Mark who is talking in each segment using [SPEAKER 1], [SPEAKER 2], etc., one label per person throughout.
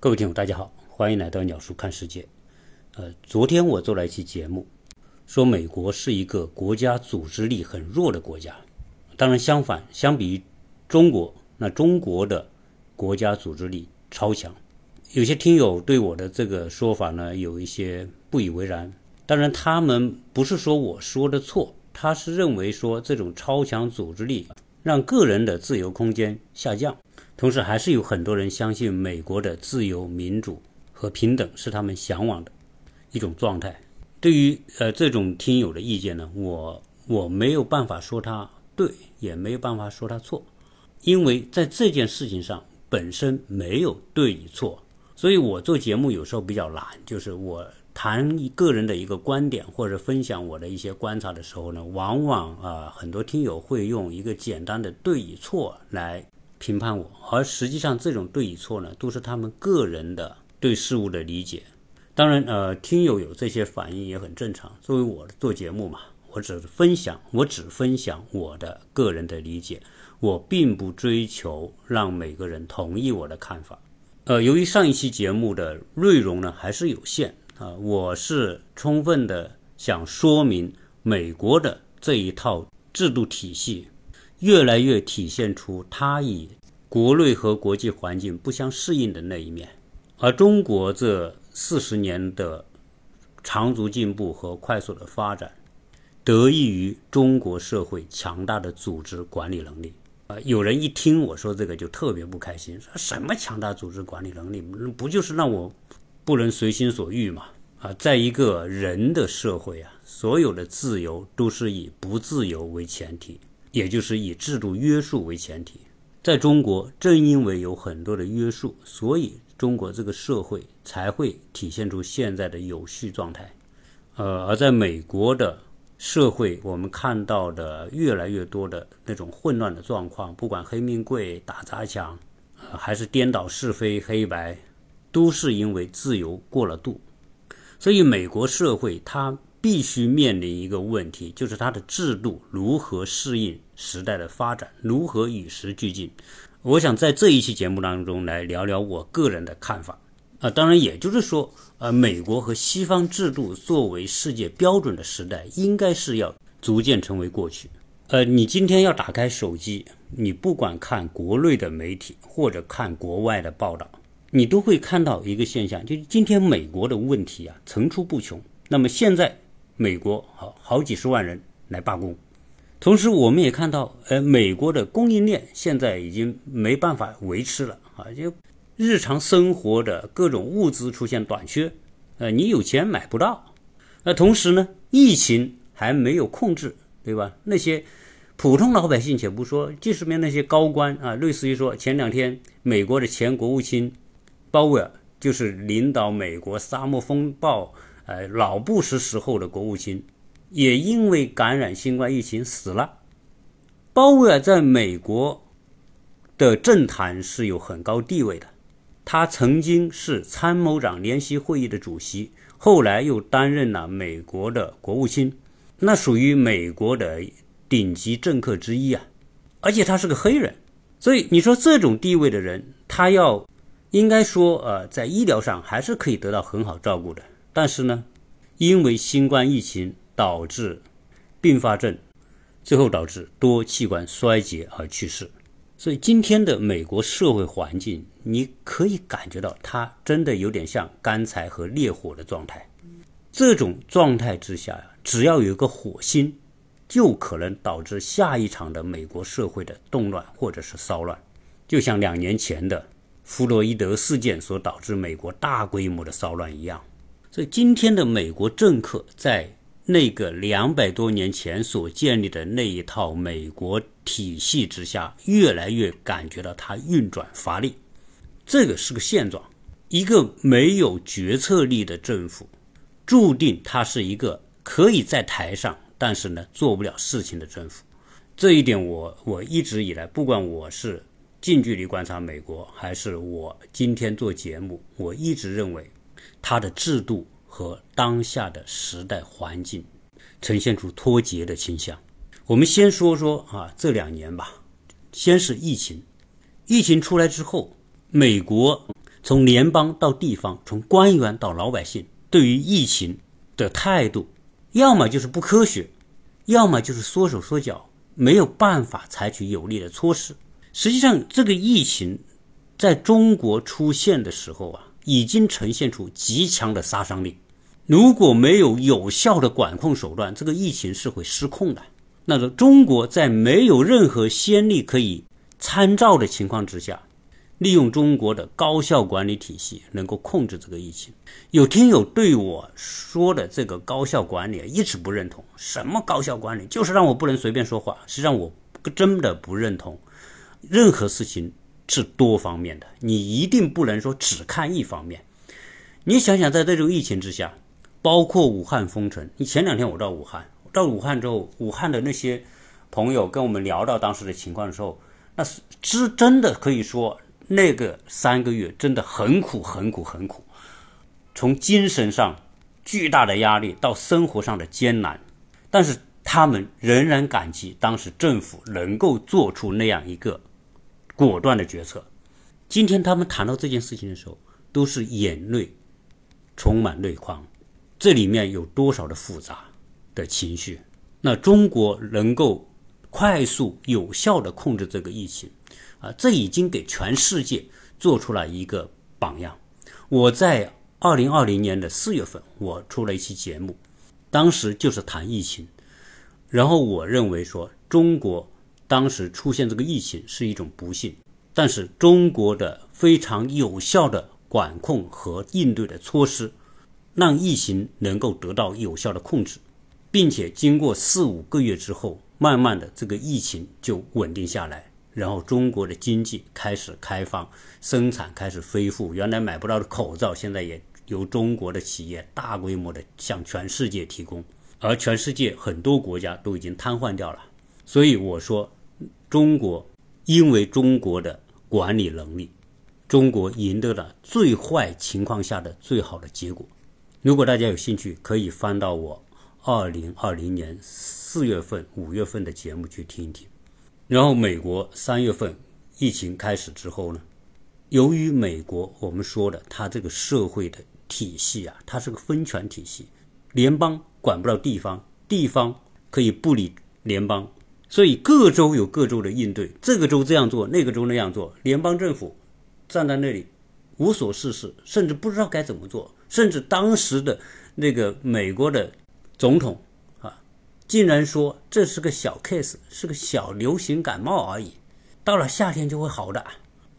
[SPEAKER 1] 各位听友，大家好，欢迎来到鸟叔看世界。呃，昨天我做了一期节目，说美国是一个国家组织力很弱的国家。当然，相反，相比于中国，那中国的国家组织力超强。有些听友对我的这个说法呢，有一些不以为然。当然，他们不是说我说的错，他是认为说这种超强组织力让个人的自由空间下降。同时，还是有很多人相信美国的自由、民主和平等是他们向往的一种状态。对于呃这种听友的意见呢，我我没有办法说他对，也没有办法说他错，因为在这件事情上本身没有对与错。所以我做节目有时候比较懒，就是我谈一个人的一个观点或者分享我的一些观察的时候呢，往往啊很多听友会用一个简单的对与错来。评判我，而实际上这种对与错呢，都是他们个人的对事物的理解。当然，呃，听友有这些反应也很正常。作为我做节目嘛，我只分享，我只分享我的个人的理解，我并不追求让每个人同意我的看法。呃，由于上一期节目的内容呢还是有限啊，我是充分的想说明美国的这一套制度体系。越来越体现出它与国内和国际环境不相适应的那一面，而中国这四十年的长足进步和快速的发展，得益于中国社会强大的组织管理能力。啊，有人一听我说这个就特别不开心，说什么强大组织管理能力，不就是让我不能随心所欲嘛？啊，在一个人的社会啊，所有的自由都是以不自由为前提。也就是以制度约束为前提，在中国，正因为有很多的约束，所以中国这个社会才会体现出现在的有序状态。呃，而在美国的社会，我们看到的越来越多的那种混乱的状况，不管黑命贵、打砸抢，呃，还是颠倒是非黑白，都是因为自由过了度。所以，美国社会它。必须面临一个问题，就是它的制度如何适应时代的发展，如何与时俱进。我想在这一期节目当中来聊聊我个人的看法啊，当然也就是说，呃，美国和西方制度作为世界标准的时代，应该是要逐渐成为过去。呃，你今天要打开手机，你不管看国内的媒体或者看国外的报道，你都会看到一个现象，就是今天美国的问题啊层出不穷。那么现在。美国好好几十万人来罢工，同时我们也看到，呃，美国的供应链现在已经没办法维持了啊，就日常生活的各种物资出现短缺，呃，你有钱买不到。那同时呢，疫情还没有控制，对吧？那些普通老百姓且不说，即使面那些高官啊，类似于说前两天美国的前国务卿鲍威尔就是领导美国沙漠风暴。呃，老布什时候的国务卿也因为感染新冠疫情死了。鲍威尔在美国的政坛是有很高地位的，他曾经是参谋长联席会议的主席，后来又担任了美国的国务卿，那属于美国的顶级政客之一啊。而且他是个黑人，所以你说这种地位的人，他要应该说呃，在医疗上还是可以得到很好照顾的。但是呢，因为新冠疫情导致并发症，最后导致多器官衰竭而去世。所以今天的美国社会环境，你可以感觉到它真的有点像干柴和烈火的状态。这种状态之下呀，只要有一个火星，就可能导致下一场的美国社会的动乱或者是骚乱，就像两年前的弗洛伊德事件所导致美国大规模的骚乱一样。所以，今天的美国政客在那个两百多年前所建立的那一套美国体系之下，越来越感觉到它运转乏力。这个是个现状。一个没有决策力的政府，注定它是一个可以在台上，但是呢做不了事情的政府。这一点，我我一直以来，不管我是近距离观察美国，还是我今天做节目，我一直认为。它的制度和当下的时代环境呈现出脱节的倾向。我们先说说啊，这两年吧。先是疫情，疫情出来之后，美国从联邦到地方，从官员到老百姓，对于疫情的态度，要么就是不科学，要么就是缩手缩脚，没有办法采取有力的措施。实际上，这个疫情在中国出现的时候啊，已经呈现出极强的杀伤力。如果没有有效的管控手段，这个疫情是会失控的。那么，中国在没有任何先例可以参照的情况之下。利用中国的高效管理体系，能够控制这个疫情。有听友对我说的这个高效管理一直不认同，什么高效管理，就是让我不能随便说话。实际上，我真的不认同。任何事情是多方面的，你一定不能说只看一方面。你想想，在这种疫情之下，包括武汉封城，你前两天我到武汉，到武汉之后，武汉的那些朋友跟我们聊到当时的情况的时候，那是真真的可以说。那个三个月真的很苦，很苦，很苦。从精神上巨大的压力到生活上的艰难，但是他们仍然感激当时政府能够做出那样一个果断的决策。今天他们谈到这件事情的时候，都是眼泪充满泪眶。这里面有多少的复杂的情绪？那中国能够快速有效的控制这个疫情？啊，这已经给全世界做出了一个榜样。我在二零二零年的四月份，我出了一期节目，当时就是谈疫情。然后我认为说，中国当时出现这个疫情是一种不幸，但是中国的非常有效的管控和应对的措施，让疫情能够得到有效的控制，并且经过四五个月之后，慢慢的这个疫情就稳定下来。然后中国的经济开始开放，生产开始恢复。原来买不到的口罩，现在也由中国的企业大规模的向全世界提供，而全世界很多国家都已经瘫痪掉了。所以我说，中国因为中国的管理能力，中国赢得了最坏情况下的最好的结果。如果大家有兴趣，可以翻到我二零二零年四月份、五月份的节目去听一听。然后，美国三月份疫情开始之后呢，由于美国我们说的它这个社会的体系啊，它是个分权体系，联邦管不了地方，地方可以不理联邦，所以各州有各州的应对，这个州这样做，那个州那样做，联邦政府站在那里无所事事，甚至不知道该怎么做，甚至当时的那个美国的总统啊。竟然说这是个小 case，是个小流行感冒而已，到了夏天就会好的。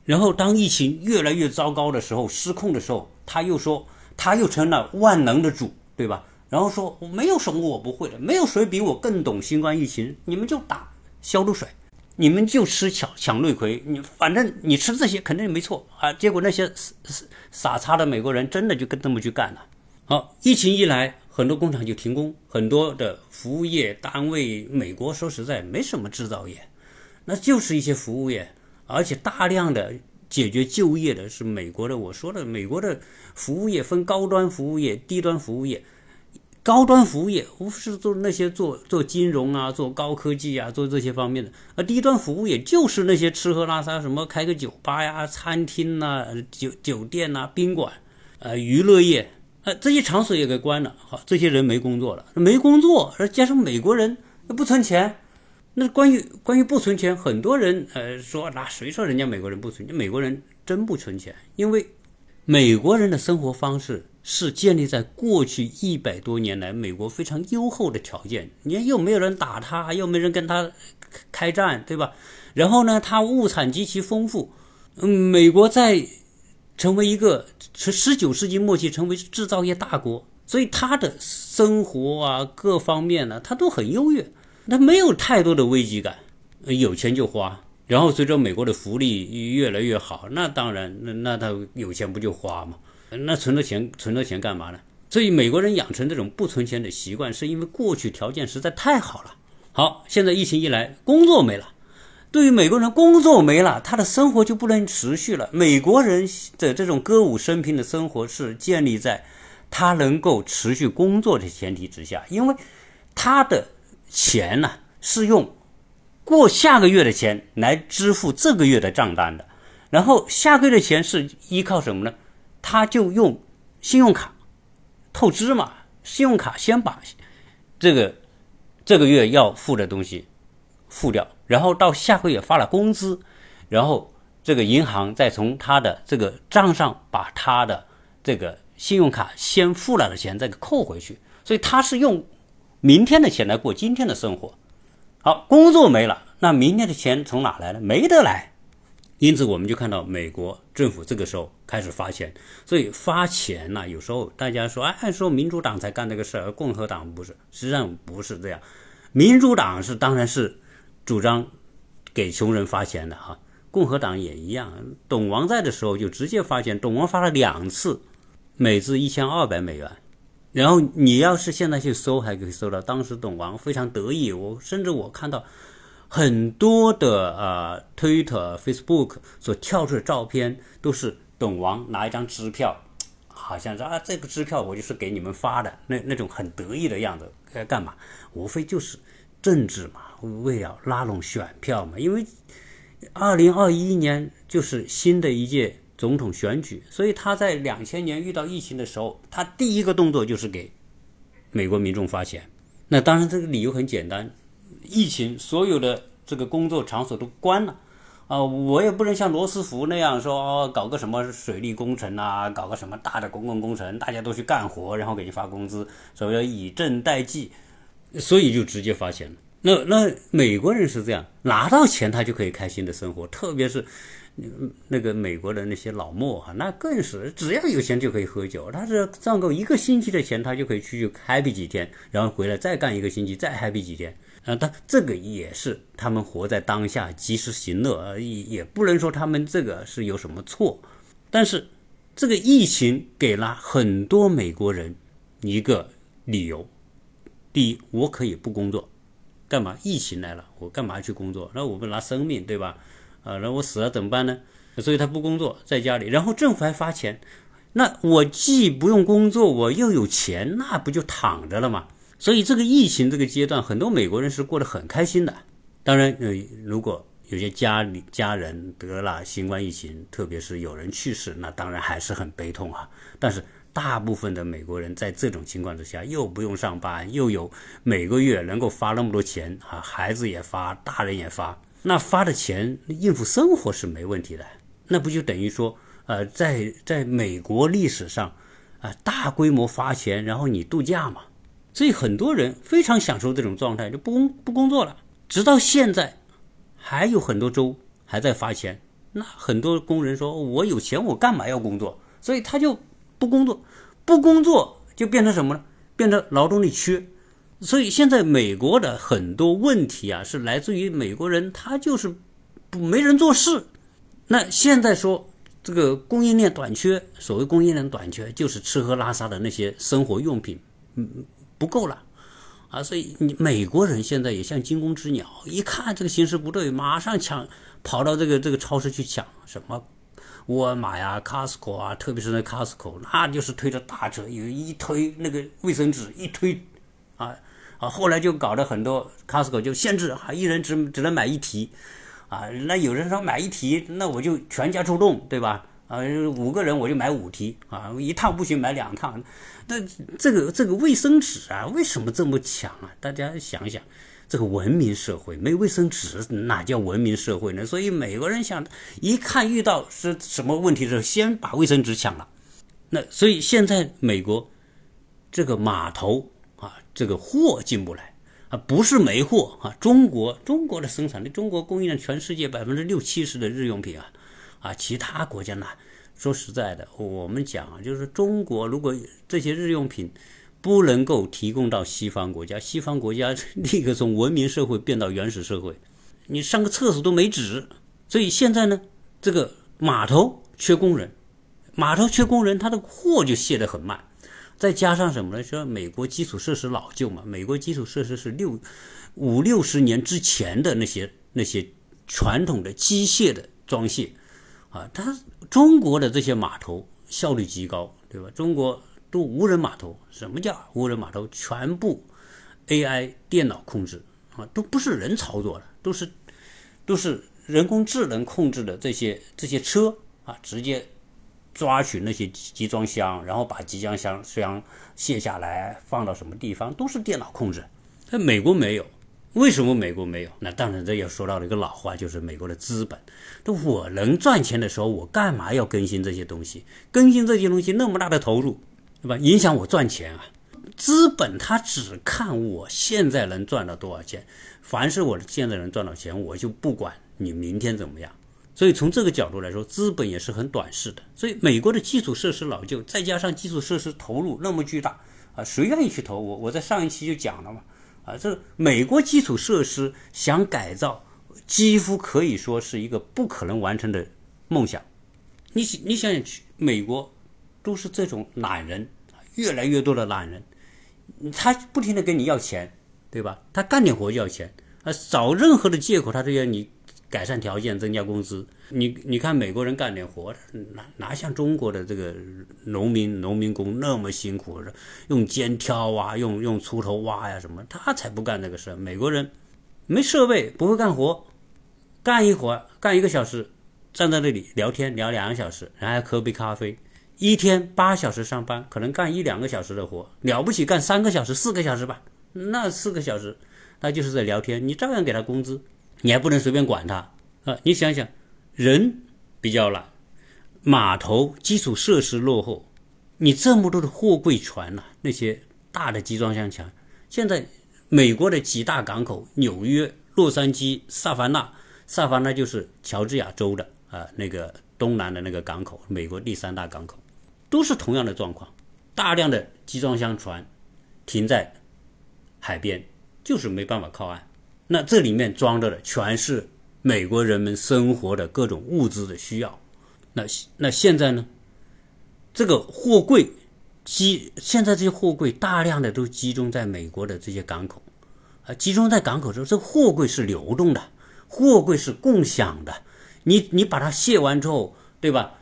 [SPEAKER 1] 然后当疫情越来越糟糕的时候，失控的时候，他又说他又成了万能的主，对吧？然后说我没有什么我不会的，没有谁比我更懂新冠疫情，你们就打消毒水，你们就吃抢抢瑞葵，你反正你吃这些肯定没错啊。结果那些傻傻叉的美国人真的就跟这么去干了。好，疫情一来。很多工厂就停工，很多的服务业单位，美国说实在没什么制造业，那就是一些服务业，而且大量的解决就业的是美国的。我说的，美国的服务业分高端服务业、低端服务业。高端服务业无非是做那些做做金融啊、做高科技啊、做这些方面的，而低端服务业就是那些吃喝拉撒，什么开个酒吧呀、餐厅呐、酒酒店呐、宾馆，呃，娱乐业。呃，这些场所也给关了，好，这些人没工作了，没工作，而加上美国人又不存钱，那关于关于不存钱，很多人呃说，那谁说人家美国人不存钱？美国人真不存钱，因为美国人的生活方式是建立在过去一百多年来美国非常优厚的条件，你看又没有人打他，又没人跟他开战，对吧？然后呢，他物产极其丰富，嗯，美国在。成为一个十十九世纪末期成为制造业大国，所以他的生活啊各方面呢，他都很优越，他没有太多的危机感，有钱就花。然后随着美国的福利越来越好，那当然，那那他有钱不就花吗？那存了钱存了钱干嘛呢？所以美国人养成这种不存钱的习惯，是因为过去条件实在太好了。好，现在疫情一来，工作没了。对于美国人，工作没了，他的生活就不能持续了。美国人的这种歌舞升平的生活是建立在他能够持续工作的前提之下，因为他的钱呢是用过下个月的钱来支付这个月的账单的。然后下个月的钱是依靠什么呢？他就用信用卡透支嘛，信用卡先把这个这个月要付的东西付掉，然后到下个月发了工资，然后这个银行再从他的这个账上把他的这个信用卡先付了的钱再给扣回去，所以他是用明天的钱来过今天的生活。好，工作没了，那明天的钱从哪来呢？没得来。因此，我们就看到美国政府这个时候开始发钱。所以发钱呢，有时候大家说，哎，说民主党才干这个事儿，共和党不是，实际上不是这样。民主党是当然是主张给穷人发钱的哈，共和党也一样。董王在的时候就直接发钱，董王发了两次，每次一千二百美元。然后你要是现在去搜，还可以搜到当时董王非常得意。我甚至我看到。很多的呃，Twitter、Facebook 所跳出的照片都是董王拿一张支票，好像是啊，这个支票我就是给你们发的，那那种很得意的样子，该干嘛？无非就是政治嘛，为了拉拢选票嘛。因为二零二一年就是新的一届总统选举，所以他在两千年遇到疫情的时候，他第一个动作就是给美国民众发钱。那当然，这个理由很简单。疫情，所有的这个工作场所都关了，啊，我也不能像罗斯福那样说，搞个什么水利工程啊，搞个什么大的公共工程，大家都去干活，然后给你发工资，所谓以赈代济，所以就直接发钱。那那美国人是这样，拿到钱他就可以开心的生活，特别是那个美国的那些老莫哈，那更是只要有钱就可以喝酒，他是赚够一个星期的钱，他就可以出去 happy 几天，然后回来再干一个星期，再 happy 几天。啊，但这个也是他们活在当下，及时行乐，也也不能说他们这个是有什么错。但是这个疫情给了很多美国人一个理由：第一，我可以不工作，干嘛？疫情来了，我干嘛去工作？那我不拿生命，对吧？啊，那我死了怎么办呢？所以他不工作，在家里，然后政府还发钱，那我既不用工作，我又有钱，那不就躺着了吗？所以这个疫情这个阶段，很多美国人是过得很开心的。当然，呃，如果有些家里家人得了新冠疫情，特别是有人去世，那当然还是很悲痛啊。但是大部分的美国人在这种情况之下，又不用上班，又有每个月能够发那么多钱啊，孩子也发，大人也发，那发的钱应付生活是没问题的。那不就等于说，呃，在在美国历史上啊，大规模发钱，然后你度假嘛？所以很多人非常享受这种状态，就不工不工作了。直到现在，还有很多州还在发钱。那很多工人说：“我有钱，我干嘛要工作？”所以他就不工作，不工作就变成什么呢？变成劳动力缺。所以现在美国的很多问题啊，是来自于美国人他就是不没人做事。那现在说这个供应链短缺，所谓供应链短缺，就是吃喝拉撒的那些生活用品，嗯。不够了，啊，所以你美国人现在也像惊弓之鸟，一看这个形势不对，马上抢，跑到这个这个超市去抢什么沃尔玛呀、Costco 啊，特别是那 Costco，那就是推着大车，有一推那个卫生纸一推，啊啊，后来就搞得很多 Costco 就限制啊，一人只只能买一提，啊，那有人说买一提，那我就全家出动，对吧？啊，五个人我就买五提啊，一趟不行买两趟。那这个这个卫生纸啊，为什么这么抢啊？大家想想，这个文明社会没卫生纸哪叫文明社会呢？所以美国人想，一看遇到是什么问题的时候，先把卫生纸抢了。那所以现在美国这个码头啊，这个货进不来啊，不是没货啊，中国中国的生产力，中国供应了全世界百分之六七十的日用品啊。啊，其他国家呢？说实在的，我们讲啊，就是中国如果这些日用品不能够提供到西方国家，西方国家 立刻从文明社会变到原始社会，你上个厕所都没纸。所以现在呢，这个码头缺工人，码头缺工人，他的货就卸得很慢。再加上什么呢？说美国基础设施老旧嘛，美国基础设施是六五六十年之前的那些那些传统的机械的装卸。啊，它中国的这些码头效率极高，对吧？中国都无人码头，什么叫无人码头？全部 AI 电脑控制啊，都不是人操作的，都是都是人工智能控制的这些这些车啊，直接抓取那些集装箱，然后把集装箱箱卸下来放到什么地方，都是电脑控制。但美国没有，为什么美国没有？那当然这要说到了一个老话，就是美国的资本。那我能赚钱的时候，我干嘛要更新这些东西？更新这些东西那么大的投入，对吧？影响我赚钱啊！资本他只看我现在能赚到多少钱，凡是我现在能赚到钱，我就不管。你明天怎么样？所以从这个角度来说，资本也是很短视的。所以美国的基础设施老旧，再加上基础设施投入那么巨大啊，谁愿意去投？我我在上一期就讲了嘛，啊，这美国基础设施想改造，几乎可以说是一个不可能完成的梦想。你你想想去美国，都是这种懒人，越来越多的懒人，他不停的跟你要钱，对吧？他干点活就要钱，啊，找任何的借口他都要你。改善条件，增加工资。你你看，美国人干点活，哪哪像中国的这个农民农民工那么辛苦，用肩挑啊，用用锄头挖呀什么，他才不干这个事美国人没设备，不会干活，干一会儿，干一个小时，站在那里聊天聊两个小时，然后喝杯咖啡，一天八小时上班，可能干一两个小时的活，了不起干三个小时、四个小时吧，那四个小时他就是在聊天，你照样给他工资。你还不能随便管他啊！你想想，人比较懒，码头基础设施落后，你这么多的货柜船呐，那些大的集装箱船，现在美国的几大港口，纽约、洛杉矶、萨凡纳，萨凡纳就是乔治亚州的啊，那个东南的那个港口，美国第三大港口，都是同样的状况，大量的集装箱船停在海边，就是没办法靠岸。那这里面装着的全是美国人们生活的各种物资的需要。那那现在呢？这个货柜集现在这些货柜大量的都集中在美国的这些港口啊，集中在港口之后，这货柜是流动的，货柜是共享的。你你把它卸完之后，对吧？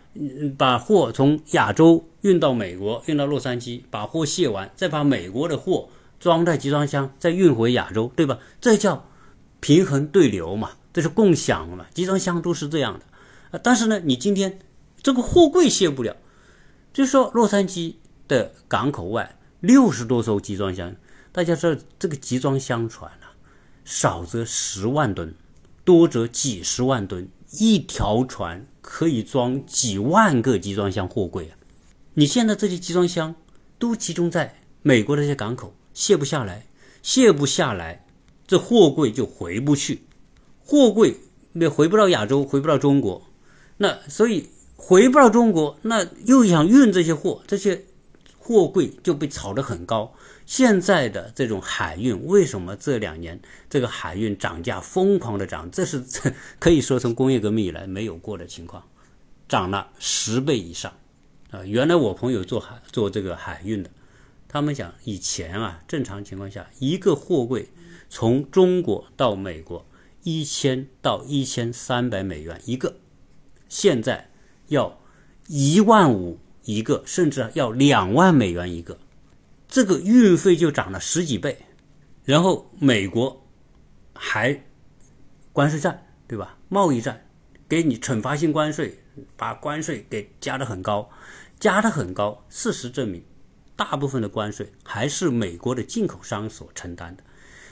[SPEAKER 1] 把货从亚洲运到美国，运到洛杉矶，把货卸完，再把美国的货装在集装箱，再运回亚洲，对吧？这叫。平衡对流嘛，这是共享嘛，集装箱都是这样的啊。但是呢，你今天这个货柜卸不了，就说洛杉矶的港口外六十多艘集装箱，大家知道这个集装箱船啊，少则十万吨，多则几十万吨，一条船可以装几万个集装箱货柜啊。你现在这些集装箱都集中在美国的这些港口，卸不下来，卸不下来。这货柜就回不去，货柜也回不到亚洲，回不到中国，那所以回不到中国，那又想运这些货，这些货柜就被炒得很高。现在的这种海运，为什么这两年这个海运涨价疯狂的涨？这是 可以说从工业革命以来没有过的情况，涨了十倍以上啊！原来我朋友做海做这个海运的，他们讲以前啊，正常情况下一个货柜。从中国到美国，一千到一千三百美元一个，现在要一万五一个，甚至要两万美元一个，这个运费就涨了十几倍。然后美国还关税战，对吧？贸易战，给你惩罚性关税，把关税给加的很高，加的很高。事实证明，大部分的关税还是美国的进口商所承担的。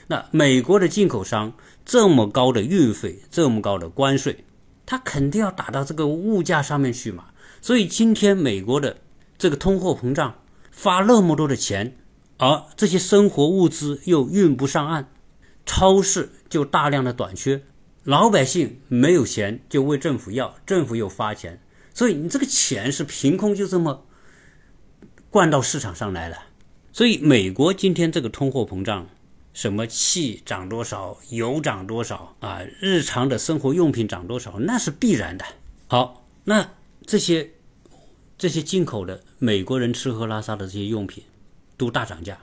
[SPEAKER 1] 那美国的进口商这么高的运费，这么高的关税，他肯定要打到这个物价上面去嘛。所以今天美国的这个通货膨胀，发那么多的钱，而这些生活物资又运不上岸，超市就大量的短缺，老百姓没有钱就问政府要，政府又发钱，所以你这个钱是凭空就这么灌到市场上来了。所以美国今天这个通货膨胀。什么气涨多少，油涨多少啊？日常的生活用品涨多少，那是必然的。好，那这些这些进口的美国人吃喝拉撒的这些用品都大涨价，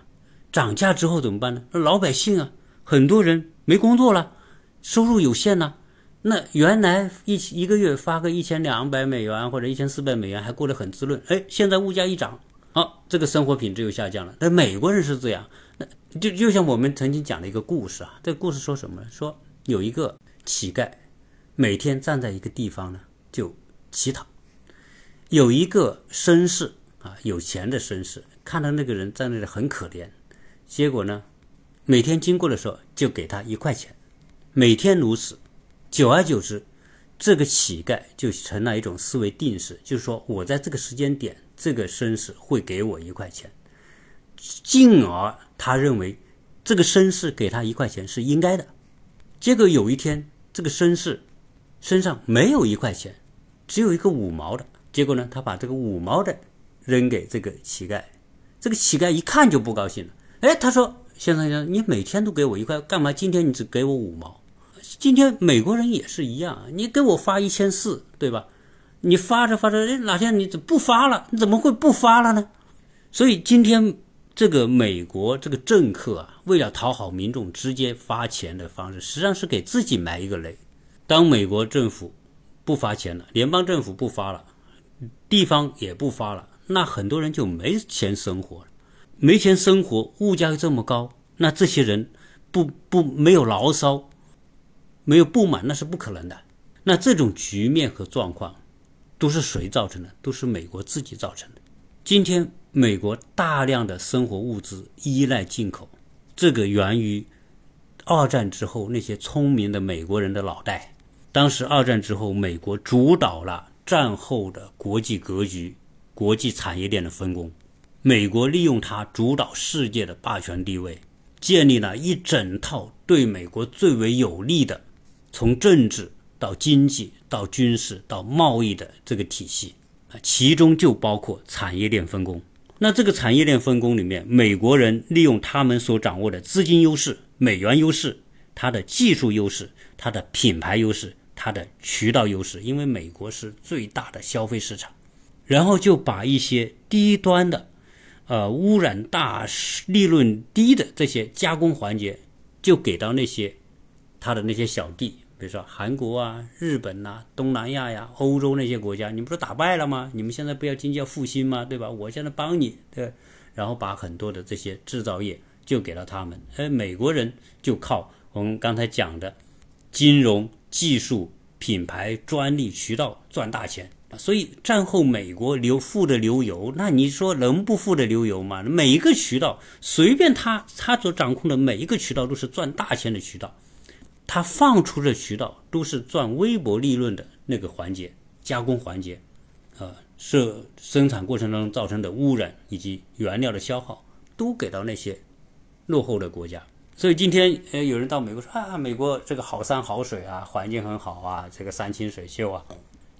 [SPEAKER 1] 涨价之后怎么办呢？那老百姓啊，很多人没工作了，收入有限呢。那原来一一个月发个一千两百美元或者一千四百美元还过得很滋润，哎，现在物价一涨，好，这个生活品质又下降了。那美国人是这样。就就像我们曾经讲的一个故事啊，这个故事说什么呢？说有一个乞丐，每天站在一个地方呢就乞讨。有一个绅士啊，有钱的绅士，看到那个人在那里很可怜，结果呢，每天经过的时候就给他一块钱，每天如此，久而久之，这个乞丐就成了一种思维定式，就是说我在这个时间点，这个绅士会给我一块钱，进而他认为这个绅士给他一块钱是应该的。结果有一天，这个绅士身上没有一块钱，只有一个五毛的。结果呢，他把这个五毛的扔给这个乞丐，这个乞丐一看就不高兴了。哎，他说：“先生先生，你每天都给我一块，干嘛今天你只给我五毛？今天美国人也是一样，你给我发一千四，对吧？你发着发着，哎，哪天你怎不发了？你怎么会不发了呢？所以今天这个美国这个政客啊，为了讨好民众，直接发钱的方式，实际上是给自己埋一个雷。当美国政府不发钱了，联邦政府不发了。”地方也不发了，那很多人就没钱生活了，没钱生活，物价又这么高，那这些人不不没有牢骚，没有不满，那是不可能的。那这种局面和状况，都是谁造成的？都是美国自己造成的。今天美国大量的生活物资依赖进口，这个源于二战之后那些聪明的美国人的脑袋。当时二战之后，美国主导了。战后的国际格局、国际产业链的分工，美国利用它主导世界的霸权地位，建立了一整套对美国最为有利的，从政治到经济到军事到贸易的这个体系啊，其中就包括产业链分工。那这个产业链分工里面，美国人利用他们所掌握的资金优势、美元优势、它的技术优势、它的品牌优势。它的渠道优势，因为美国是最大的消费市场，然后就把一些低端的、呃污染大、利润低的这些加工环节，就给到那些他的那些小弟，比如说韩国啊、日本呐、东南亚呀、欧洲那些国家，你不是打败了吗？你们现在不要经济要复兴吗？对吧？我现在帮你，对，然后把很多的这些制造业就给了他们，而美国人就靠我们刚才讲的金融。技术、品牌、专利、渠道赚大钱所以战后美国流富的流油，那你说能不富的流油吗？每一个渠道，随便他他所掌控的每一个渠道都是赚大钱的渠道，他放出的渠道都是赚微薄利润的那个环节，加工环节，呃，是生产过程当中造成的污染以及原料的消耗，都给到那些落后的国家。所以今天，呃，有人到美国说啊，美国这个好山好水啊，环境很好啊，这个山清水秀啊，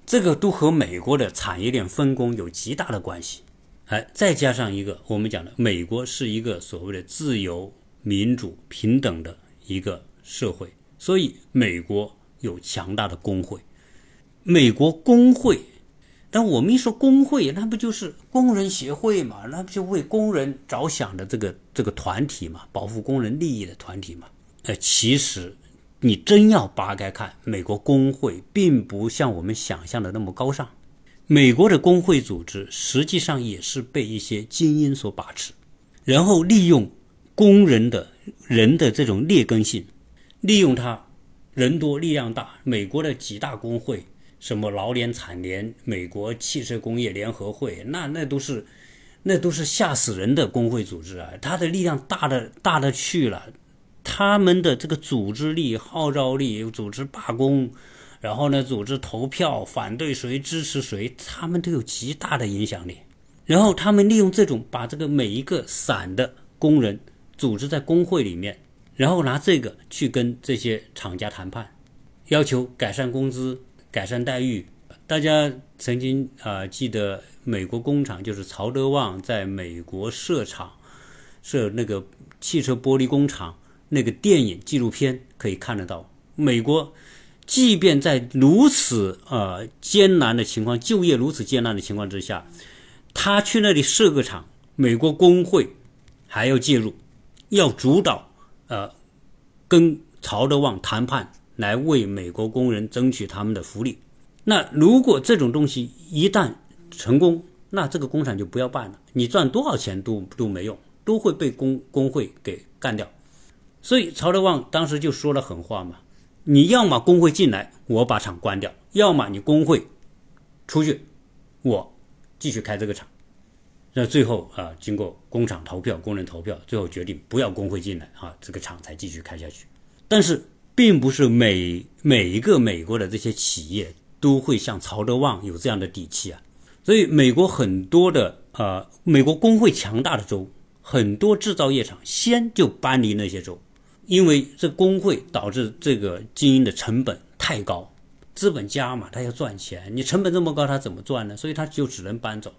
[SPEAKER 1] 这个都和美国的产业链分工有极大的关系。哎，再加上一个，我们讲的，美国是一个所谓的自由、民主、平等的一个社会，所以美国有强大的工会，美国工会。但我们一说工会，那不就是工人协会嘛？那不就为工人着想的这个这个团体嘛，保护工人利益的团体嘛？呃，其实你真要扒开看，美国工会并不像我们想象的那么高尚。美国的工会组织实际上也是被一些精英所把持，然后利用工人的人的这种劣根性，利用他人多力量大，美国的几大工会。什么劳联、产联、美国汽车工业联合会，那那都是，那都是吓死人的工会组织啊！它的力量大的大的去了，他们的这个组织力、号召力、组织罢工，然后呢，组织投票反对谁、支持谁，他们都有极大的影响力。然后他们利用这种把这个每一个散的工人组织在工会里面，然后拿这个去跟这些厂家谈判，要求改善工资。改善待遇，大家曾经啊记得美国工厂就是曹德旺在美国设厂，设那个汽车玻璃工厂那个电影纪录片可以看得到，美国即便在如此呃艰难的情况，就业如此艰难的情况之下，他去那里设个厂，美国工会还要介入，要主导呃跟曹德旺谈判。来为美国工人争取他们的福利。那如果这种东西一旦成功，那这个工厂就不要办了。你赚多少钱都都没用，都会被工工会给干掉。所以曹德旺当时就说了狠话嘛：你要么工会进来，我把厂关掉；要么你工会出去，我继续开这个厂。那最后啊，经过工厂投票、工人投票，最后决定不要工会进来啊，这个厂才继续开下去。但是，并不是每每一个美国的这些企业都会像曹德旺有这样的底气啊。所以，美国很多的呃，美国工会强大的州，很多制造业厂先就搬离那些州，因为这工会导致这个经营的成本太高，资本家嘛，他要赚钱，你成本这么高，他怎么赚呢？所以他就只能搬走。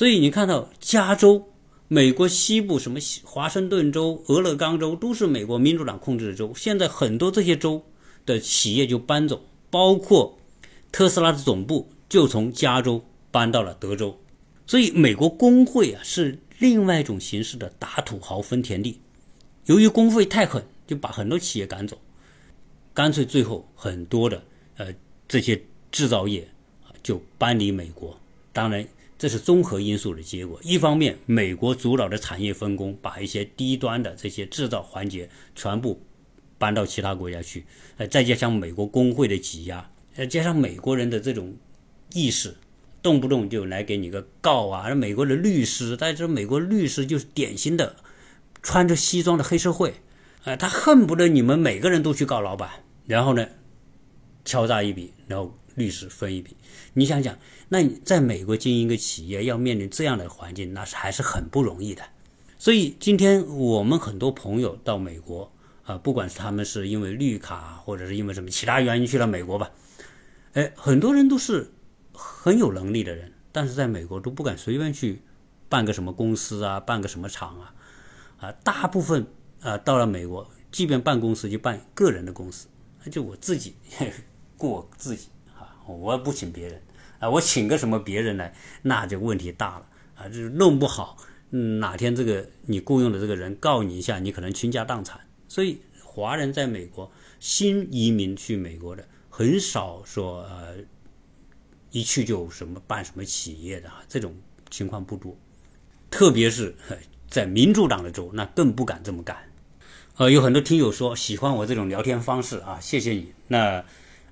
[SPEAKER 1] 所以你看到加州、美国西部什么华盛顿州、俄勒冈州都是美国民主党控制的州，现在很多这些州的企业就搬走，包括特斯拉的总部就从加州搬到了德州。所以美国工会啊是另外一种形式的打土豪分田地。由于工会太狠，就把很多企业赶走，干脆最后很多的呃这些制造业就搬离美国。当然。这是综合因素的结果。一方面，美国主导的产业分工，把一些低端的这些制造环节全部搬到其他国家去，呃，再加上美国工会的挤压，呃，加上美国人的这种意识，动不动就来给你个告啊。而美国的律师，但是美国律师就是典型的穿着西装的黑社会，呃，他恨不得你们每个人都去告老板，然后呢，敲诈一笔，然后。律师分一笔，你想想，那你在美国经营一个企业，要面临这样的环境，那是还是很不容易的。所以今天我们很多朋友到美国啊，不管是他们是因为绿卡，或者是因为什么其他原因去了美国吧，哎，很多人都是很有能力的人，但是在美国都不敢随便去办个什么公司啊，办个什么厂啊，啊，大部分啊到了美国，即便办公司就办个人的公司，就我自己 过我自己。我不请别人啊，我请个什么别人来，那就问题大了啊！就是弄不好，哪天这个你雇佣的这个人告你一下，你可能倾家荡产。所以，华人在美国新移民去美国的很少说呃，一去就什么办什么企业的啊这种情况不多，特别是在民主党的州，那更不敢这么干。呃，有很多听友说喜欢我这种聊天方式啊，谢谢你。那。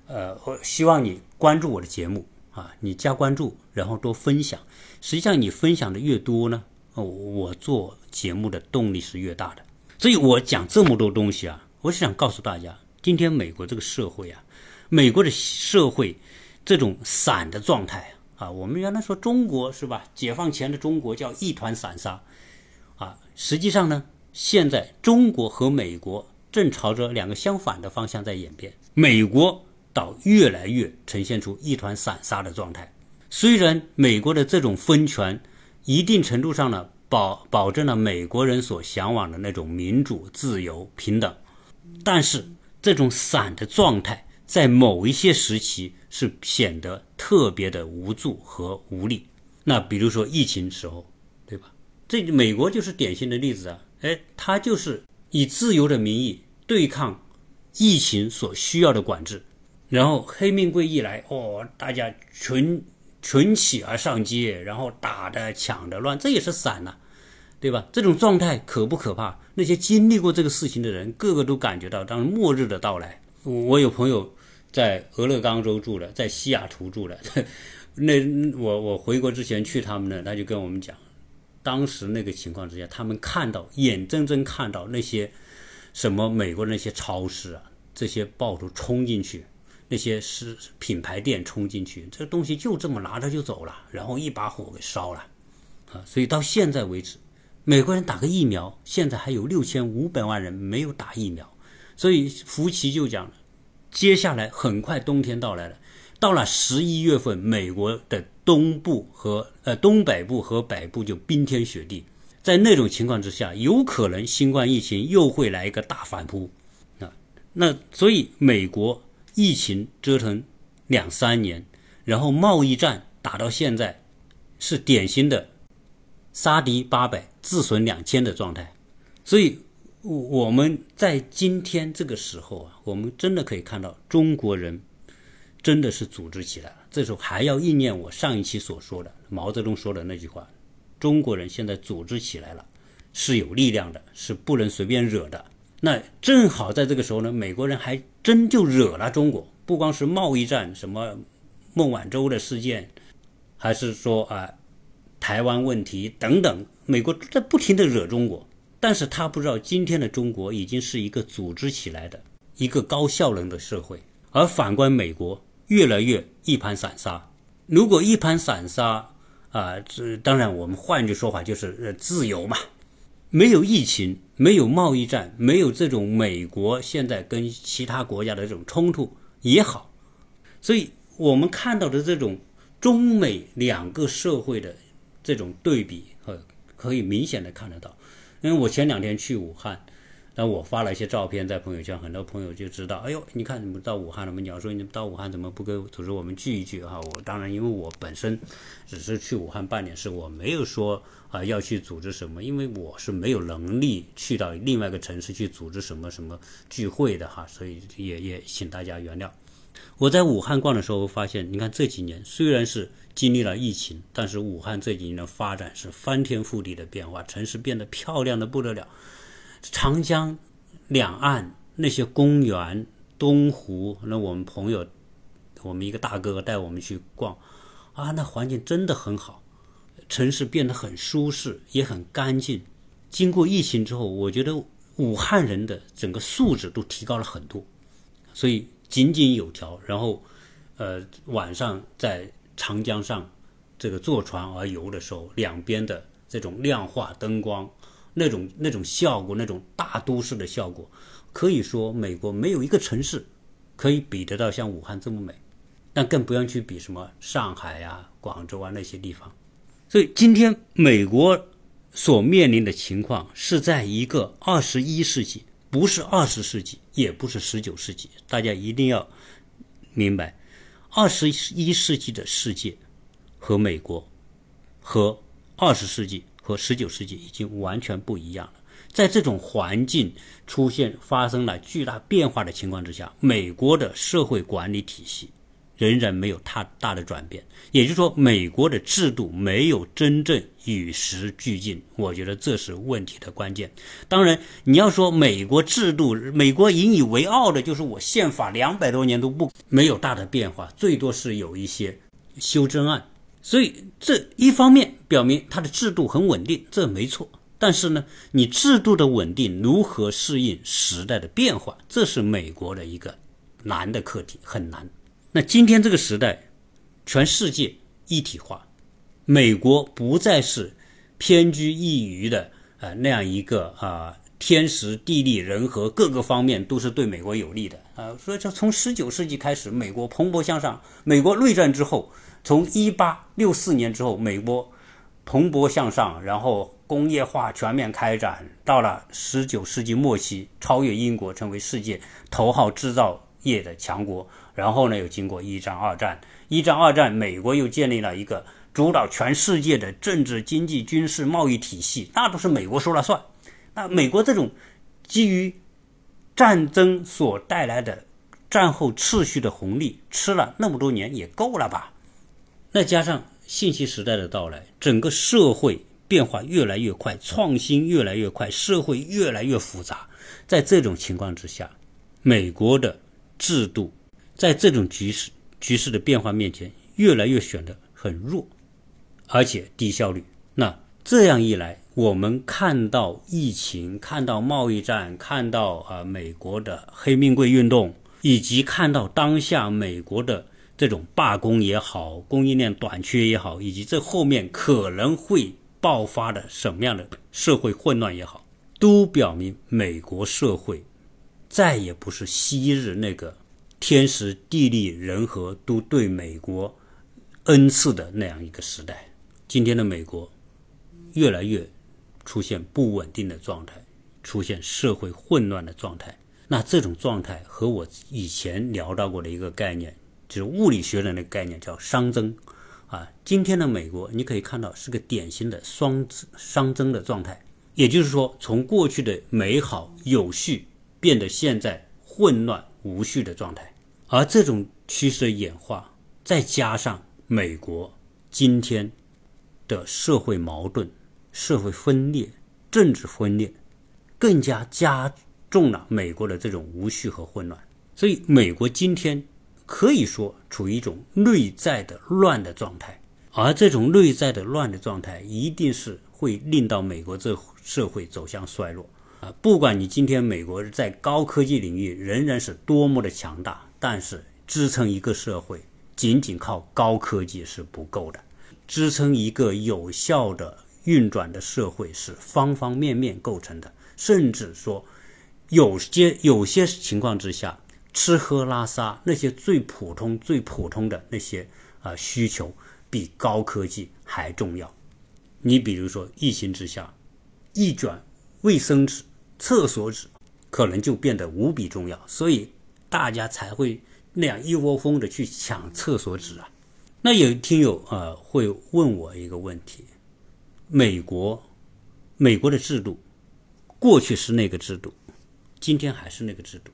[SPEAKER 1] 呃，我希望你关注我的节目啊，你加关注，然后多分享。实际上，你分享的越多呢，我做节目的动力是越大的。所以我讲这么多东西啊，我是想告诉大家，今天美国这个社会啊，美国的社会这种散的状态啊，我们原来说中国是吧？解放前的中国叫一团散沙啊，实际上呢，现在中国和美国正朝着两个相反的方向在演变，美国。到越来越呈现出一团散沙的状态。虽然美国的这种分权，一定程度上呢保保证了美国人所向往的那种民主、自由、平等，但是这种散的状态，在某一些时期是显得特别的无助和无力。那比如说疫情时候，对吧？这美国就是典型的例子啊！哎，他就是以自由的名义对抗疫情所需要的管制。然后黑命贵一来，哦，大家群群起而上街，然后打的抢的乱，这也是散了，对吧？这种状态可不可怕？那些经历过这个事情的人，个个都感觉到当末日的到来。我有朋友在俄勒冈州住的，在西雅图住的，那我我回国之前去他们那，他就跟我们讲，当时那个情况之下，他们看到眼睁睁看到那些什么美国那些超市啊，这些暴徒冲进去。那些是品牌店冲进去，这东西就这么拿着就走了，然后一把火给烧了，啊！所以到现在为止，美国人打个疫苗，现在还有六千五百万人没有打疫苗，所以福奇就讲了，接下来很快冬天到来了，到了十一月份，美国的东部和呃东北部和北部就冰天雪地，在那种情况之下，有可能新冠疫情又会来一个大反扑，啊，那所以美国。疫情折腾两三年，然后贸易战打到现在，是典型的杀敌八百自损两千的状态。所以我们在今天这个时候啊，我们真的可以看到中国人真的是组织起来了。这时候还要应验我上一期所说的毛泽东说的那句话：中国人现在组织起来了，是有力量的，是不能随便惹的。那正好在这个时候呢，美国人还。真就惹了中国，不光是贸易战，什么孟晚舟的事件，还是说啊台湾问题等等，美国在不停的惹中国。但是他不知道，今天的中国已经是一个组织起来的一个高效能的社会，而反观美国，越来越一盘散沙。如果一盘散沙啊，这当然我们换句说法就是自由嘛。没有疫情，没有贸易战，没有这种美国现在跟其他国家的这种冲突也好，所以我们看到的这种中美两个社会的这种对比，呃可以明显的看得到。因为我前两天去武汉，那我发了一些照片在朋友圈，很多朋友就知道，哎呦，你看你们到武汉了吗？你要说你们到武汉怎么不跟组织我们聚一聚啊？我当然，因为我本身只是去武汉办点事，我没有说啊要去组织什么，因为我是没有能力去到另外一个城市去组织什么什么聚会的哈，所以也也请大家原谅。我在武汉逛的时候发现，你看这几年虽然是。经历了疫情，但是武汉这几年的发展是翻天覆地的变化，城市变得漂亮的不得了。长江两岸那些公园、东湖，那我们朋友，我们一个大哥哥带我们去逛，啊，那环境真的很好，城市变得很舒适，也很干净。经过疫情之后，我觉得武汉人的整个素质都提高了很多，所以井井有条。然后，呃，晚上在。长江上，这个坐船而游的时候，两边的这种亮化灯光，那种那种效果，那种大都市的效果，可以说美国没有一个城市可以比得到像武汉这么美，但更不用去比什么上海呀、广州啊那些地方。所以今天美国所面临的情况是在一个二十一世纪，不是二十世纪，也不是十九世纪，大家一定要明白。二十一世纪的世界和美国，和二十世纪和十九世纪已经完全不一样了。在这种环境出现、发生了巨大变化的情况之下，美国的社会管理体系。仍然没有太大的转变，也就是说，美国的制度没有真正与时俱进。我觉得这是问题的关键。当然，你要说美国制度，美国引以为傲的就是我宪法两百多年都不没有大的变化，最多是有一些修正案。所以这一方面表明它的制度很稳定，这没错。但是呢，你制度的稳定如何适应时代的变化，这是美国的一个难的课题，很难。那今天这个时代，全世界一体化，美国不再是偏居一隅的啊那样一个啊天时地利人和各个方面都是对美国有利的啊，所以说从十九世纪开始，美国蓬勃向上。美国内战之后，从一八六四年之后，美国蓬勃向上，然后工业化全面开展，到了十九世纪末期，超越英国，成为世界头号制造业的强国。然后呢，又经过一战、二战，一战、二战，美国又建立了一个主导全世界的政治、经济、军事、贸易体系，那都是美国说了算。那美国这种基于战争所带来的战后秩序的红利，吃了那么多年也够了吧？那加上信息时代的到来，整个社会变化越来越快，创新越来越快，社会越来越复杂。在这种情况之下，美国的制度。在这种局势局势的变化面前，越来越显得很弱，而且低效率。那这样一来，我们看到疫情，看到贸易战，看到啊美国的黑命贵运动，以及看到当下美国的这种罢工也好，供应链短缺也好，以及这后面可能会爆发的什么样的社会混乱也好，都表明美国社会再也不是昔日那个。天时地利人和都对美国恩赐的那样一个时代，今天的美国越来越出现不稳定的状态，出现社会混乱的状态。那这种状态和我以前聊到过的一个概念，就是物理学的那个概念，叫熵增。啊，今天的美国你可以看到是个典型的双熵增的状态，也就是说，从过去的美好有序变得现在混乱。无序的状态，而这种趋势的演化，再加上美国今天的社会矛盾、社会分裂、政治分裂，更加加重了美国的这种无序和混乱。所以美国今天可以说处于一种内在的乱的状态，而这种内在的乱的状态，一定是会令到美国这社会走向衰落啊！不管你今天美国在高科技领域仍然是多么的强大，但是支撑一个社会仅仅靠高科技是不够的，支撑一个有效的运转的社会是方方面面构成的，甚至说有些有些情况之下。吃喝拉撒那些最普通、最普通的那些啊需求，比高科技还重要。你比如说，疫情之下，一卷卫生纸、厕所纸可能就变得无比重要，所以大家才会那样一窝蜂的去抢厕所纸啊。那有听友啊会问我一个问题：美国，美国的制度，过去是那个制度，今天还是那个制度。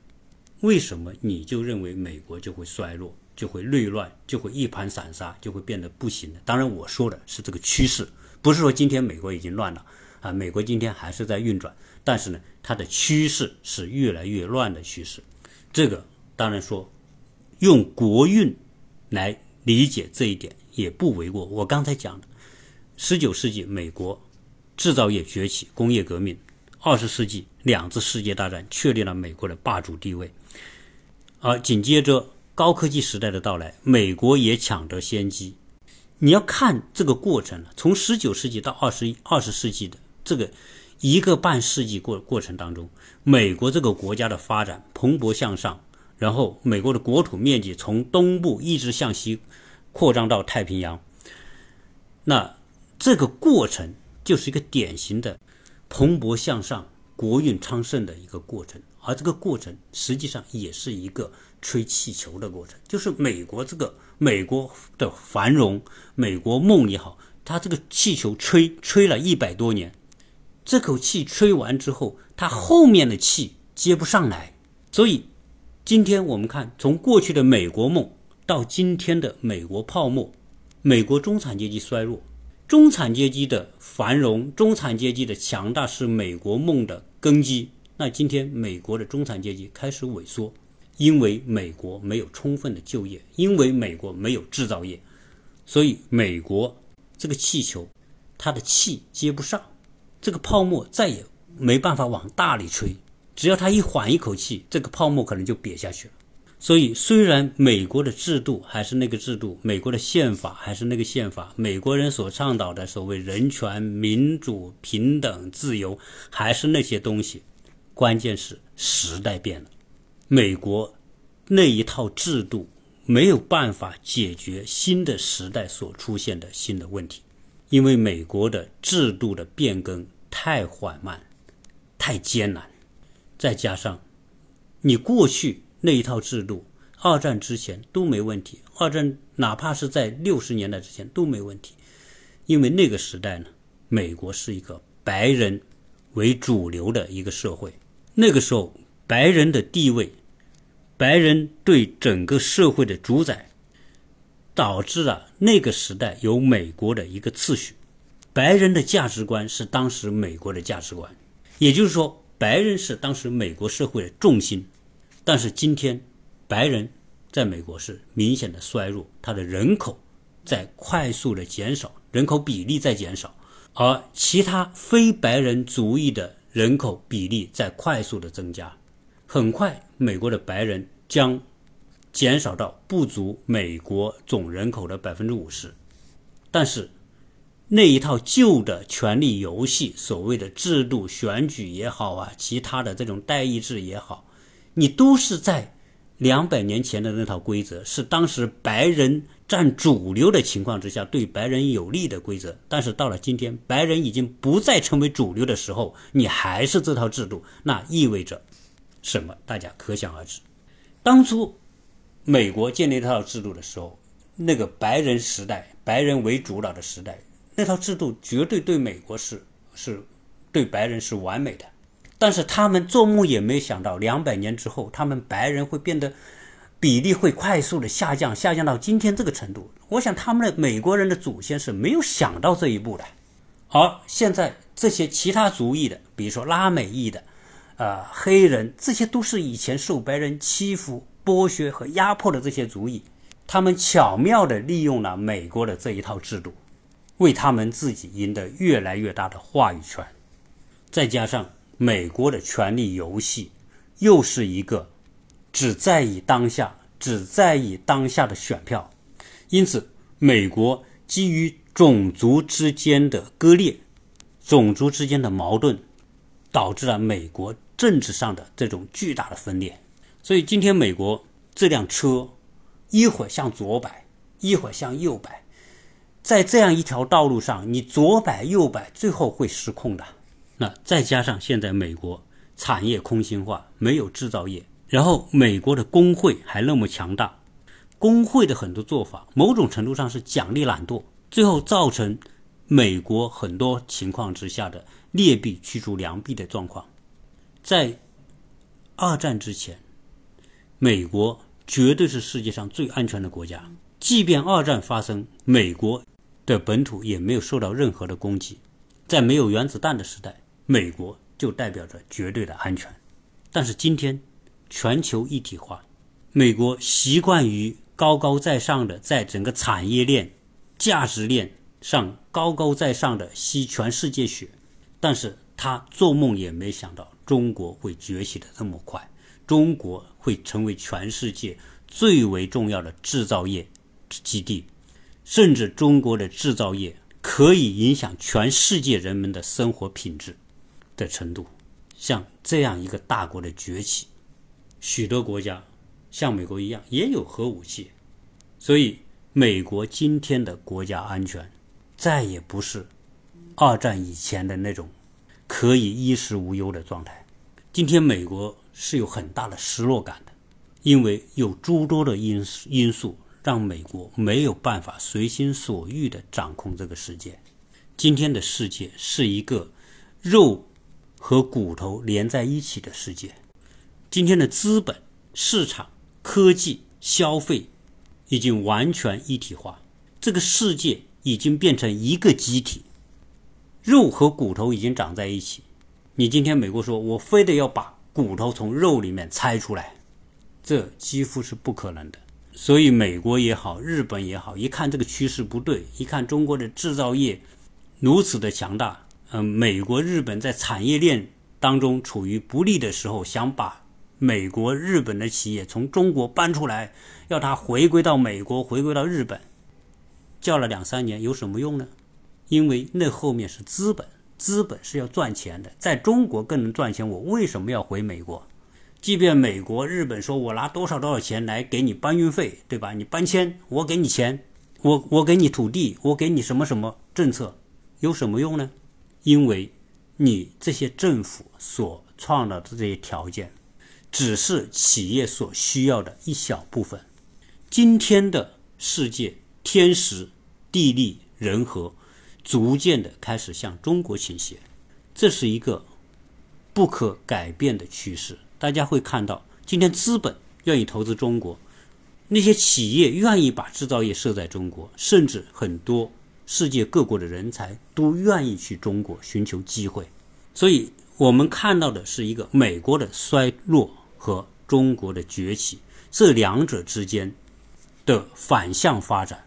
[SPEAKER 1] 为什么你就认为美国就会衰落，就会内乱，就会一盘散沙，就会变得不行呢？当然，我说的是这个趋势，不是说今天美国已经乱了啊。美国今天还是在运转，但是呢，它的趋势是越来越乱的趋势。这个当然说，用国运来理解这一点也不为过。我刚才讲的，十九世纪美国制造业崛起，工业革命。二十世纪两次世界大战确立了美国的霸主地位，而紧接着高科技时代的到来，美国也抢得先机。你要看这个过程从十九世纪到二十一二十世纪的这个一个半世纪过过程当中，美国这个国家的发展蓬勃向上，然后美国的国土面积从东部一直向西扩张到太平洋，那这个过程就是一个典型的。蓬勃向上、国运昌盛的一个过程，而这个过程实际上也是一个吹气球的过程。就是美国这个美国的繁荣、美国梦也好，它这个气球吹吹了一百多年，这口气吹完之后，它后面的气接不上来。所以，今天我们看，从过去的美国梦到今天的美国泡沫，美国中产阶级衰弱。中产阶级的繁荣，中产阶级的强大是美国梦的根基。那今天美国的中产阶级开始萎缩，因为美国没有充分的就业，因为美国没有制造业，所以美国这个气球，它的气接不上，这个泡沫再也没办法往大里吹。只要它一缓一口气，这个泡沫可能就瘪下去了。所以，虽然美国的制度还是那个制度，美国的宪法还是那个宪法，美国人所倡导的所谓人权、民主、平等、自由还是那些东西，关键是时代变了，美国那一套制度没有办法解决新的时代所出现的新的问题，因为美国的制度的变更太缓慢、太艰难，再加上你过去。那一套制度，二战之前都没问题。二战哪怕是在六十年代之前都没问题，因为那个时代呢，美国是一个白人为主流的一个社会。那个时候，白人的地位，白人对整个社会的主宰，导致了那个时代有美国的一个次序。白人的价值观是当时美国的价值观，也就是说，白人是当时美国社会的重心。但是今天，白人在美国是明显的衰弱，他的人口在快速的减少，人口比例在减少，而其他非白人族裔的人口比例在快速的增加。很快，美国的白人将减少到不足美国总人口的百分之五十。但是，那一套旧的权力游戏，所谓的制度选举也好啊，其他的这种代议制也好。你都是在两百年前的那套规则，是当时白人占主流的情况之下对白人有利的规则。但是到了今天，白人已经不再成为主流的时候，你还是这套制度，那意味着什么？大家可想而知。当初美国建立这套制度的时候，那个白人时代，白人为主导的时代，那套制度绝对对美国是是对白人是完美的。但是他们做梦也没想到，两百年之后，他们白人会变得比例会快速的下降，下降到今天这个程度。我想他们的美国人的祖先是没有想到这一步的。而现在这些其他族裔的，比如说拉美裔的，啊，黑人，这些都是以前受白人欺负、剥削和压迫的这些族裔，他们巧妙地利用了美国的这一套制度，为他们自己赢得越来越大的话语权。再加上美国的权力游戏，又是一个只在意当下、只在意当下的选票，因此，美国基于种族之间的割裂、种族之间的矛盾，导致了美国政治上的这种巨大的分裂。所以，今天美国这辆车一会儿向左摆，一会儿向右摆，在这样一条道路上，你左摆右摆，最后会失控的。那再加上现在美国产业空心化，没有制造业，然后美国的工会还那么强大，工会的很多做法，某种程度上是奖励懒惰，最后造成美国很多情况之下的劣币驱逐良币的状况。在二战之前。美国绝对是世界上最安全的国家，即便二战发生，美国的本土也没有受到任何的攻击。在没有原子弹的时代，美国就代表着绝对的安全。但是今天，全球一体化，美国习惯于高高在上的在整个产业链、价值链上高高在上的吸全世界血，但是他做梦也没想到中国会崛起的这么快。中国会成为全世界最为重要的制造业基地，甚至中国的制造业可以影响全世界人们的生活品质的程度。像这样一个大国的崛起，许多国家像美国一样也有核武器，所以美国今天的国家安全再也不是二战以前的那种可以衣食无忧的状态。今天美国。是有很大的失落感的，因为有诸多的因因素让美国没有办法随心所欲地掌控这个世界。今天的世界是一个肉和骨头连在一起的世界。今天的资本市场、科技、消费已经完全一体化，这个世界已经变成一个机体，肉和骨头已经长在一起。你今天美国说，我非得要把。骨头从肉里面拆出来，这几乎是不可能的。所以美国也好，日本也好，一看这个趋势不对，一看中国的制造业如此的强大，嗯，美国、日本在产业链当中处于不利的时候，想把美国、日本的企业从中国搬出来，要它回归到美国、回归到日本，叫了两三年有什么用呢？因为那后面是资本。资本是要赚钱的，在中国更能赚钱。我为什么要回美国？即便美国、日本说我拿多少多少钱来给你搬运费，对吧？你搬迁，我给你钱，我我给你土地，我给你什么什么政策，有什么用呢？因为你这些政府所创造的这些条件，只是企业所需要的一小部分。今天的世界，天时、地利、人和。逐渐的开始向中国倾斜，这是一个不可改变的趋势。大家会看到，今天资本愿意投资中国，那些企业愿意把制造业设在中国，甚至很多世界各国的人才都愿意去中国寻求机会。所以，我们看到的是一个美国的衰落和中国的崛起，这两者之间的反向发展。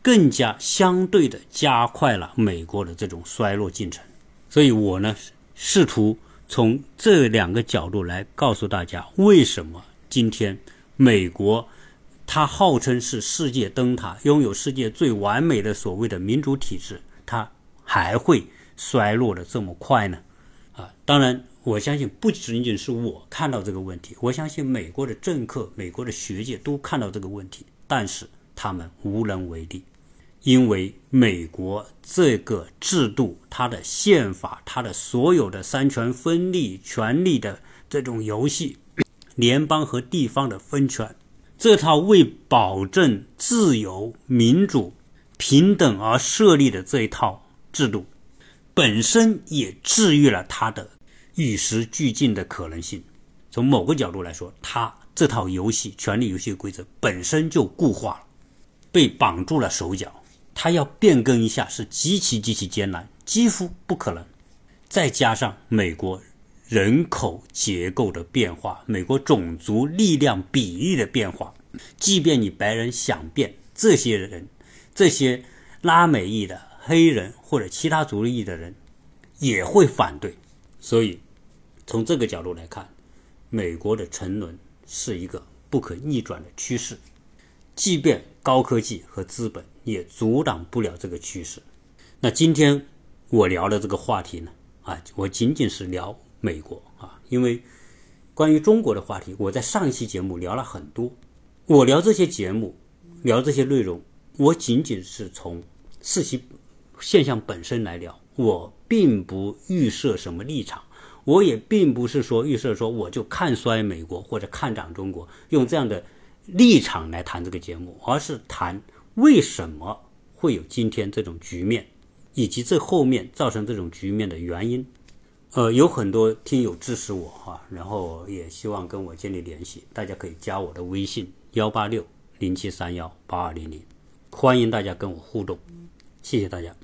[SPEAKER 1] 更加相对的加快了美国的这种衰落进程，所以我呢试图从这两个角度来告诉大家，为什么今天美国它号称是世界灯塔，拥有世界最完美的所谓的民主体制，它还会衰落的这么快呢？啊，当然，我相信不仅仅是我看到这个问题，我相信美国的政客、美国的学界都看到这个问题，但是他们无能为力。因为美国这个制度，它的宪法，它的所有的三权分立、权力的这种游戏，联邦和地方的分权，这套为保证自由、民主、平等而设立的这一套制度，本身也治愈了它的与时俱进的可能性。从某个角度来说，它这套游戏、权力游戏规则本身就固化了，被绑住了手脚。他要变更一下是极其极其艰难，几乎不可能。再加上美国人口结构的变化，美国种族力量比例的变化。即便你白人想变，这些人，这些拉美裔的黑人或者其他族裔的人也会反对。所以，从这个角度来看，美国的沉沦是一个不可逆转的趋势。即便高科技和资本也阻挡不了这个趋势。那今天我聊的这个话题呢？啊，我仅仅是聊美国啊，因为关于中国的话题，我在上一期节目聊了很多。我聊这些节目，聊这些内容，我仅仅是从事情现象本身来聊，我并不预设什么立场，我也并不是说预设说我就看衰美国或者看涨中国，用这样的立场来谈这个节目，而是谈为什么会有今天这种局面，以及这后面造成这种局面的原因。呃，有很多听友支持我哈，然后也希望跟我建立联系，大家可以加我的微信。幺八六零七三幺八二零零，欢迎大家跟我互动，谢谢大家。